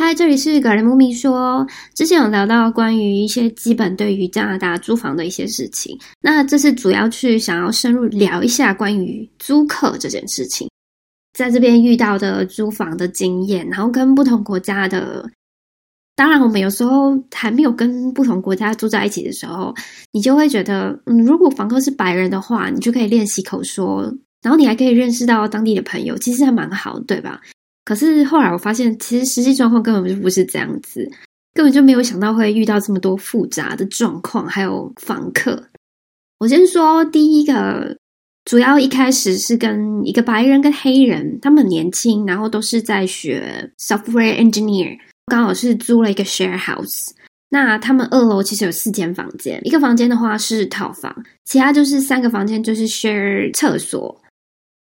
嗨，这里是格雷木咪说。之前有聊到关于一些基本对于加拿大租房的一些事情，那这次主要去想要深入聊一下关于租客这件事情，在这边遇到的租房的经验，然后跟不同国家的，当然我们有时候还没有跟不同国家住在一起的时候，你就会觉得，嗯，如果房客是白人的话，你就可以练习口说，然后你还可以认识到当地的朋友，其实还蛮好，对吧？可是后来我发现，其实实际状况根本就不是这样子，根本就没有想到会遇到这么多复杂的状况，还有房客。我先说第一个，主要一开始是跟一个白人跟黑人，他们很年轻，然后都是在学 software engineer，刚好是租了一个 share house。那他们二楼其实有四间房间，一个房间的话是套房，其他就是三个房间就是 share 厕所，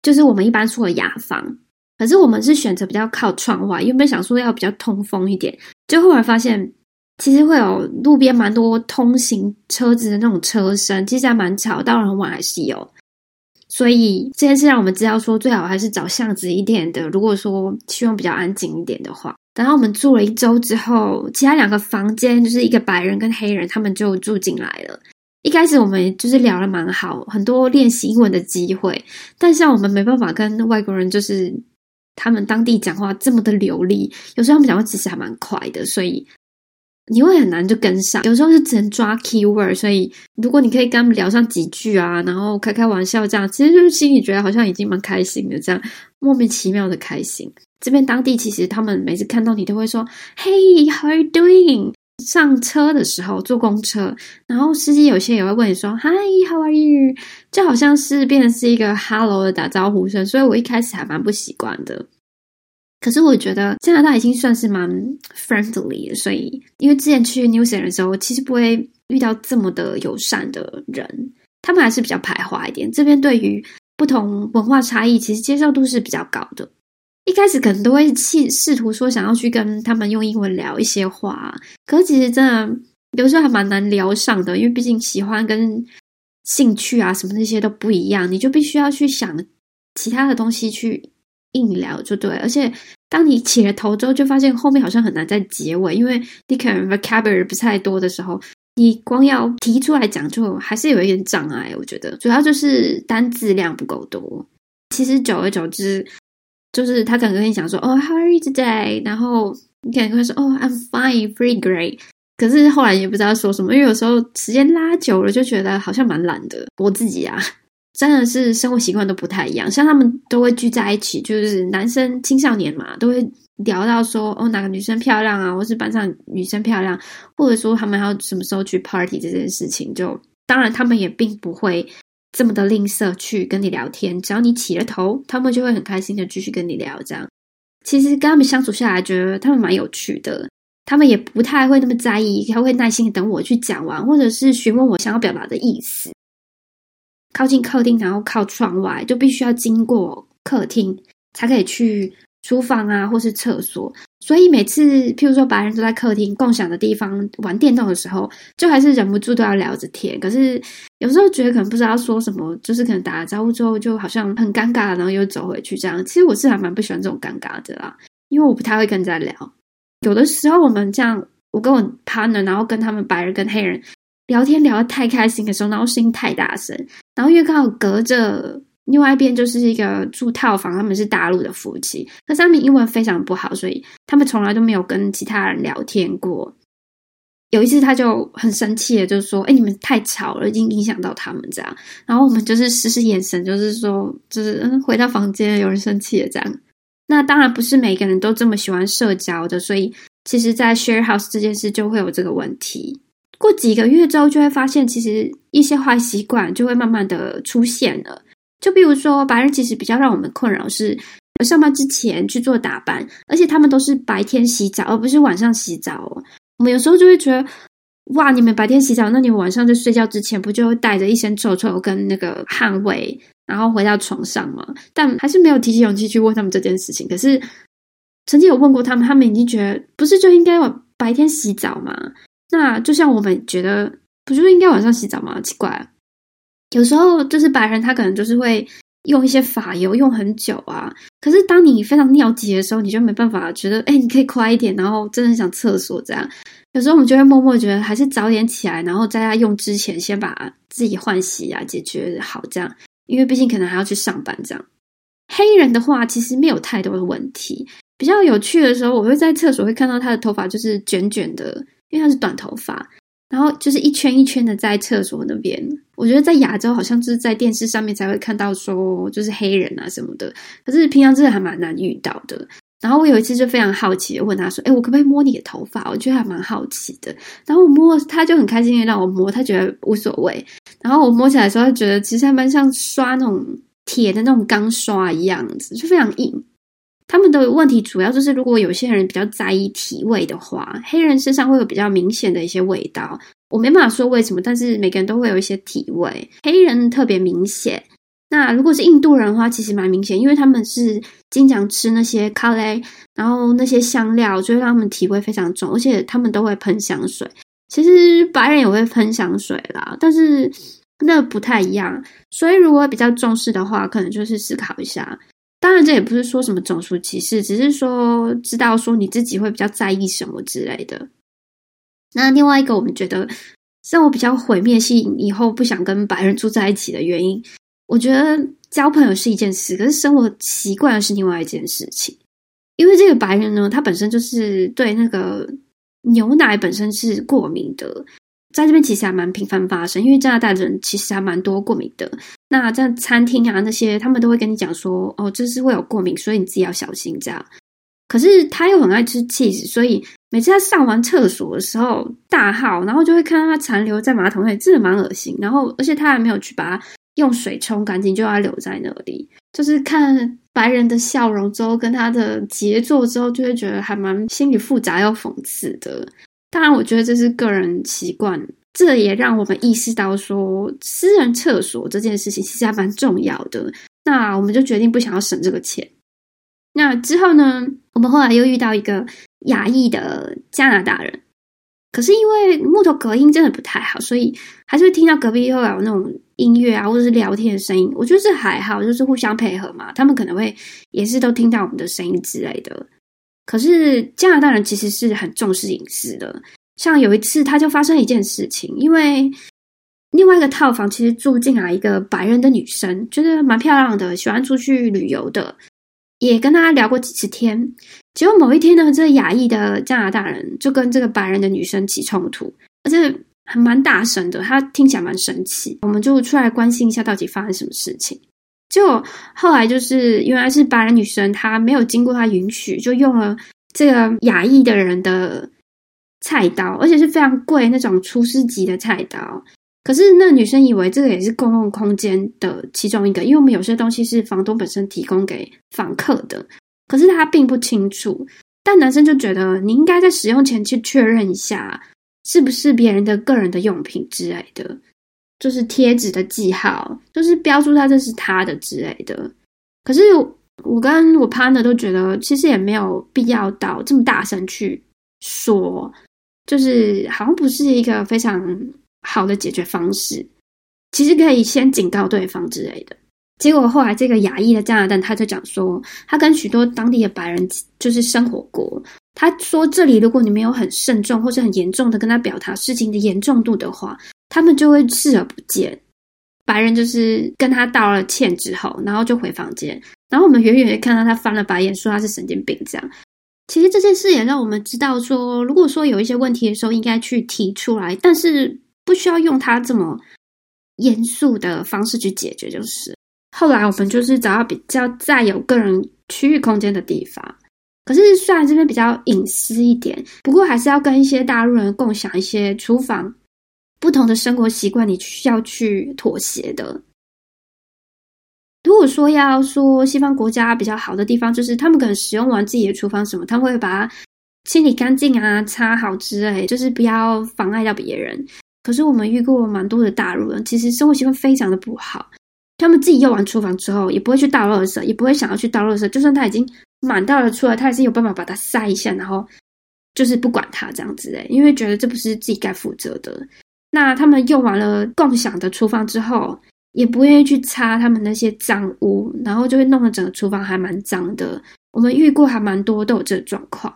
就是我们一般说的雅房。可是我们是选择比较靠窗外，原本想说要比较通风一点，就后来发现其实会有路边蛮多通行车子的那种车声，其实还蛮吵，到了很晚还是有。所以这件事让我们知道说，最好还是找巷子一点的。如果说希望比较安静一点的话，等到我们住了一周之后，其他两个房间就是一个白人跟黑人，他们就住进来了。一开始我们就是聊的蛮好，很多练习英文的机会，但像我们没办法跟外国人就是。他们当地讲话这么的流利，有时候他们讲话其实还蛮快的，所以你会很难就跟上。有时候就只能抓 key word，所以如果你可以跟他们聊上几句啊，然后开开玩笑这样，其实就是心里觉得好像已经蛮开心的，这样莫名其妙的开心。这边当地其实他们每次看到你都会说：“Hey，how are you doing？” 上车的时候坐公车，然后司机有些也会问你说：“Hi，how are you？” 就好像是变成是一个 “hello” 的打招呼声，所以我一开始还蛮不习惯的。可是我觉得加拿大已经算是蛮 friendly 的，所以因为之前去 New Zealand 的时候，其实不会遇到这么的友善的人，他们还是比较排华一点。这边对于不同文化差异，其实接受度是比较高的。一开始可能都会试试图说想要去跟他们用英文聊一些话，可是其实真的有时候还蛮难聊上的，因为毕竟喜欢跟兴趣啊什么那些都不一样，你就必须要去想其他的东西去硬聊就对。而且当你起了头之后，就发现后面好像很难再结尾，因为你可能 vocabulary 不太多的时候，你光要提出来讲，就还是有一点障碍。我觉得主要就是单字量不够多。其实久而久之。就是他可能跟你讲说，哦，How are you today？然后你可能会说，哦，I'm fine, pretty great。可是后来也不知道说什么，因为有时候时间拉久了，就觉得好像蛮懒的。我自己啊，真的是生活习惯都不太一样。像他们都会聚在一起，就是男生青少年嘛，都会聊到说，哦，哪个女生漂亮啊，或是班上女生漂亮，或者说他们要什么时候去 party 这件事情，就当然他们也并不会。这么的吝啬去跟你聊天，只要你起了头，他们就会很开心的继续跟你聊。这样，其实跟他们相处下来，觉得他们蛮有趣的。他们也不太会那么在意，他会耐心的等我去讲完，或者是询问我想要表达的意思。靠近客厅，然后靠窗外，就必须要经过客厅，才可以去厨房啊，或是厕所。所以每次，譬如说白人都在客厅共享的地方玩电动的时候，就还是忍不住都要聊着天。可是有时候觉得可能不知道说什么，就是可能打了招呼之后就好像很尴尬，然后又走回去这样。其实我是还蛮不喜欢这种尴尬的啦，因为我不太会跟人家聊。有的时候我们这样，我跟我 partner，然后跟他们白人跟黑人聊天聊得太开心的时候，然后声音太大声，然后因为刚好隔着。另外一边就是一个住套房，他们是大陆的夫妻，可是他们英文非常不好，所以他们从来都没有跟其他人聊天过。有一次他就很生气的，就说：“哎，你们太吵了，已经影响到他们这样。”然后我们就是使使眼神，就是说，就是嗯，回到房间，有人生气了这样。那当然不是每个人都这么喜欢社交的，所以其实，在 share house 这件事就会有这个问题。过几个月之后，就会发现其实一些坏习惯就会慢慢的出现了。就比如说，白人其实比较让我们困扰是上班之前去做打扮，而且他们都是白天洗澡，而不是晚上洗澡。我们有时候就会觉得，哇，你们白天洗澡，那你们晚上在睡觉之前不就会带着一身臭臭跟那个汗味，然后回到床上吗？但还是没有提起勇气去问他们这件事情。可是曾经有问过他们，他们已经觉得不是就应该白天洗澡吗？那就像我们觉得，不就应该晚上洗澡吗？奇怪。有时候就是白人，他可能就是会用一些发油用很久啊。可是当你非常尿急的时候，你就没办法觉得，哎，你可以快一点，然后真的很想厕所这样。有时候我们就会默默觉得，还是早点起来，然后在他用之前，先把自己换洗啊，解决好这样。因为毕竟可能还要去上班这样。黑人的话，其实没有太多的问题。比较有趣的时候，我会在厕所会看到他的头发就是卷卷的，因为他是短头发，然后就是一圈一圈的在厕所那边。我觉得在亚洲好像就是在电视上面才会看到说就是黑人啊什么的，可是平常真的还蛮难遇到的。然后我有一次就非常好奇问他说：“哎，我可不可以摸你的头发？”我觉得还蛮好奇的。然后我摸，他就很开心的让我摸，他觉得无所谓。然后我摸起来的时候，他觉得其实还蛮像刷那种铁的那种钢刷一样子，就非常硬。他们的问题主要就是，如果有些人比较在意体味的话，黑人身上会有比较明显的一些味道。我没办法说为什么，但是每个人都会有一些体味，黑人特别明显。那如果是印度人的话，其实蛮明显，因为他们是经常吃那些咖喱，然后那些香料，就会让他们体味非常重，而且他们都会喷香水。其实白人也会喷香水啦，但是那不太一样。所以如果比较重视的话，可能就是思考一下。当然，这也不是说什么种族歧视，只是说知道说你自己会比较在意什么之类的。那另外一个，我们觉得让我比较毁灭性，以后不想跟白人住在一起的原因。我觉得交朋友是一件事，可是生活习惯是另外一件事情。因为这个白人呢，他本身就是对那个牛奶本身是过敏的，在这边其实还蛮频繁发生。因为加拿大人其实还蛮多过敏的。那在餐厅啊那些，他们都会跟你讲说，哦，这是会有过敏，所以你自己要小心这样。可是他又很爱吃 cheese，所以每次他上完厕所的时候大号，然后就会看到他残留在马桶里，真的蛮恶心。然后而且他还没有去把它。用水冲干净就要留在那里，就是看白人的笑容之后，跟他的杰作之后，就会觉得还蛮心理复杂又讽刺的。当然，我觉得这是个人习惯，这也让我们意识到说，私人厕所这件事情其实还蛮重要的。那我们就决定不想要省这个钱。那之后呢，我们后来又遇到一个亚裔的加拿大人。可是因为木头隔音真的不太好，所以还是会听到隔壁又有那种音乐啊，或者是聊天的声音。我觉得是还好，就是互相配合嘛。他们可能会也是都听到我们的声音之类的。可是加拿大人其实是很重视隐私的。像有一次，他就发生一件事情，因为另外一个套房其实住进来一个白人的女生，觉得蛮漂亮的，喜欢出去旅游的，也跟他聊过几次天。结果某一天呢，这个亚裔的加拿大人就跟这个白人的女生起冲突，而且还蛮大声的，他听起来蛮生气。我们就出来关心一下，到底发生什么事情。就后来就是原来是白人女生，她没有经过他允许，就用了这个亚裔的人的菜刀，而且是非常贵那种厨师级的菜刀。可是那女生以为这个也是公共空间的其中一个，因为我们有些东西是房东本身提供给房客的。可是她并不清楚，但男生就觉得你应该在使用前去确认一下，是不是别人的个人的用品之类的，就是贴纸的记号，就是标注他这是他的之类的。可是我跟我 partner 都觉得，其实也没有必要到这么大声去说，就是好像不是一个非常好的解决方式。其实可以先警告对方之类的。结果后来，这个亚裔的加拿大他就讲说，他跟许多当地的白人就是生活过。他说，这里如果你没有很慎重或者很严重的跟他表达事情的严重度的话，他们就会视而不见。白人就是跟他道了歉之后，然后就回房间。然后我们远远的看到他翻了白眼，说他是神经病。这样，其实这件事也让我们知道说，如果说有一些问题的时候，应该去提出来，但是不需要用他这么严肃的方式去解决，就是。后来我们就是找到比较再有个人区域空间的地方，可是虽然这边比较隐私一点，不过还是要跟一些大陆人共享一些厨房，不同的生活习惯，你需要去妥协的。如果说要说西方国家比较好的地方，就是他们可能使用完自己的厨房什么，他们会把它清理干净啊、擦好之类，就是不要妨碍到别人。可是我们遇过蛮多的大陆人，其实生活习惯非常的不好。他们自己用完厨房之后，也不会去倒垃圾，也不会想要去倒垃圾。就算他已经满到了出来，他还是有办法把它塞一下，然后就是不管它这样子诶，因为觉得这不是自己该负责的。那他们用完了共享的厨房之后，也不愿意去擦他们那些脏污，然后就会弄得整个厨房还蛮脏的。我们遇过还蛮多都有这个状况，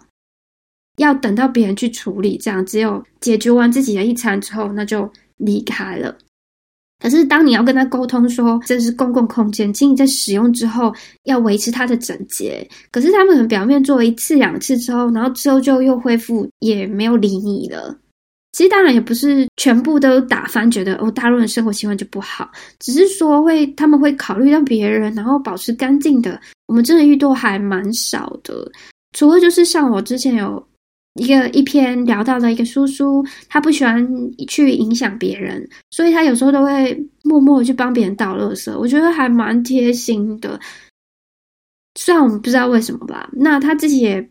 要等到别人去处理，这样只有解决完自己的一餐之后，那就离开了。可是当你要跟他沟通说这是公共空间，请你在使用之后要维持它的整洁。可是他们可能表面做了一次两次之后，然后之后就又恢复，也没有理你了。其实当然也不是全部都打翻，觉得哦大陆人生活习惯就不好，只是说会他们会考虑到别人，然后保持干净的。我们真的遇到还蛮少的，除了就是像我之前有一个一篇聊到的一个叔叔，他不喜欢去影响别人，所以他有时候都会默默去帮别人倒垃圾，我觉得还蛮贴心的。虽然我们不知道为什么吧，那他自己也，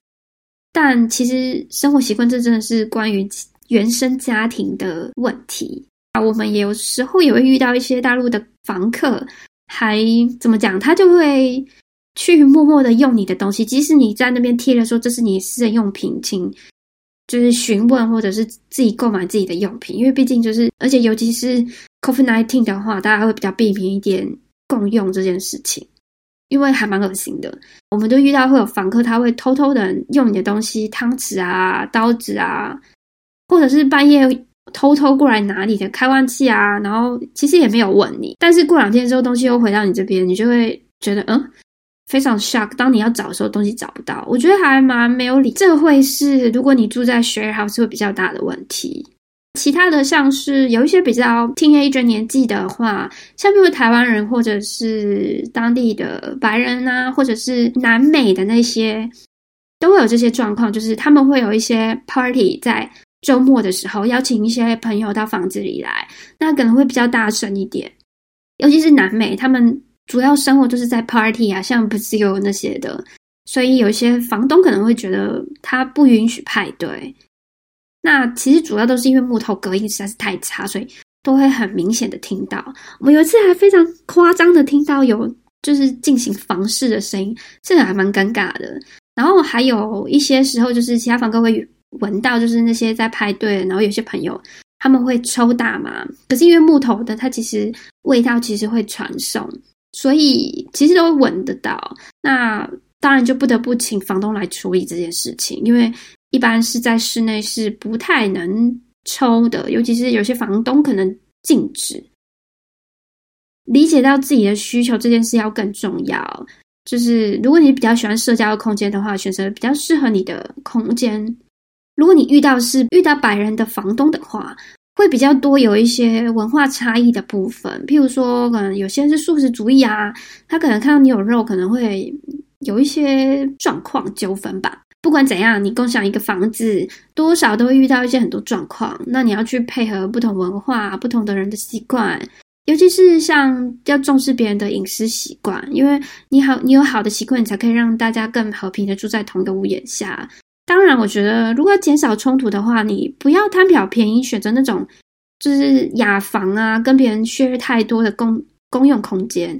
但其实生活习惯这真的是关于。原生家庭的问题啊，我们也有时候也会遇到一些大陆的房客，还怎么讲？他就会去默默的用你的东西，即使你在那边贴了说这是你私人用品，请就是询问或者是自己购买自己的用品，因为毕竟就是，而且尤其是 COVID nineteen 的话，大家会比较避免一点共用这件事情，因为还蛮恶心的。我们都遇到会有房客，他会偷偷的用你的东西，汤匙啊、刀子啊。或者是半夜偷偷过来拿你的开关器啊，然后其实也没有问你，但是过两天之后东西又回到你这边，你就会觉得嗯非常 shock。当你要找的时候，东西找不到，我觉得还蛮没有理。这会是如果你住在 share house 会比较大的问题。其他的像是有一些比较 teenager 年纪的话，像比如台湾人或者是当地的白人啊，或者是南美的那些，都会有这些状况，就是他们会有一些 party 在。周末的时候，邀请一些朋友到房子里来，那可能会比较大声一点。尤其是南美，他们主要生活就是在 party 啊，像 Brazil 那些的，所以有些房东可能会觉得他不允许派对。那其实主要都是因为木头隔音实在是太差，所以都会很明显的听到。我们有一次还非常夸张的听到有就是进行房事的声音，这个还蛮尴尬的。然后还有一些时候，就是其他房客会。闻到就是那些在派对，然后有些朋友他们会抽大麻，可是因为木头的，它其实味道其实会传送，所以其实都闻得到。那当然就不得不请房东来处理这件事情，因为一般是在室内是不太能抽的，尤其是有些房东可能禁止。理解到自己的需求这件事要更重要，就是如果你比较喜欢社交的空间的话，选择比较适合你的空间。如果你遇到是遇到白人的房东的话，会比较多有一些文化差异的部分。譬如说，可能有些人是素食主义啊，他可能看到你有肉，可能会有一些状况纠纷吧。不管怎样，你共享一个房子，多少都会遇到一些很多状况。那你要去配合不同文化、不同的人的习惯，尤其是像要重视别人的饮食习惯，因为你好，你有好的习惯，你才可以让大家更和平的住在同一个屋檐下。当然，我觉得如果减少冲突的话，你不要贪小便宜，选择那种就是雅房啊，跟别人削太多的公公用空间，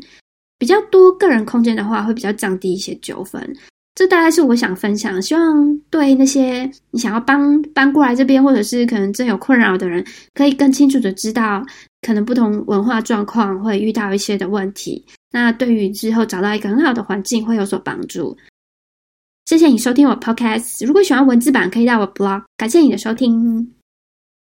比较多个人空间的话，会比较降低一些纠纷。这大概是我想分享，希望对那些你想要搬搬过来这边，或者是可能真有困扰的人，可以更清楚的知道，可能不同文化状况会遇到一些的问题。那对于之后找到一个很好的环境，会有所帮助。谢谢你收听我 Podcast。如果喜欢文字版，可以到我 blog。感谢你的收听。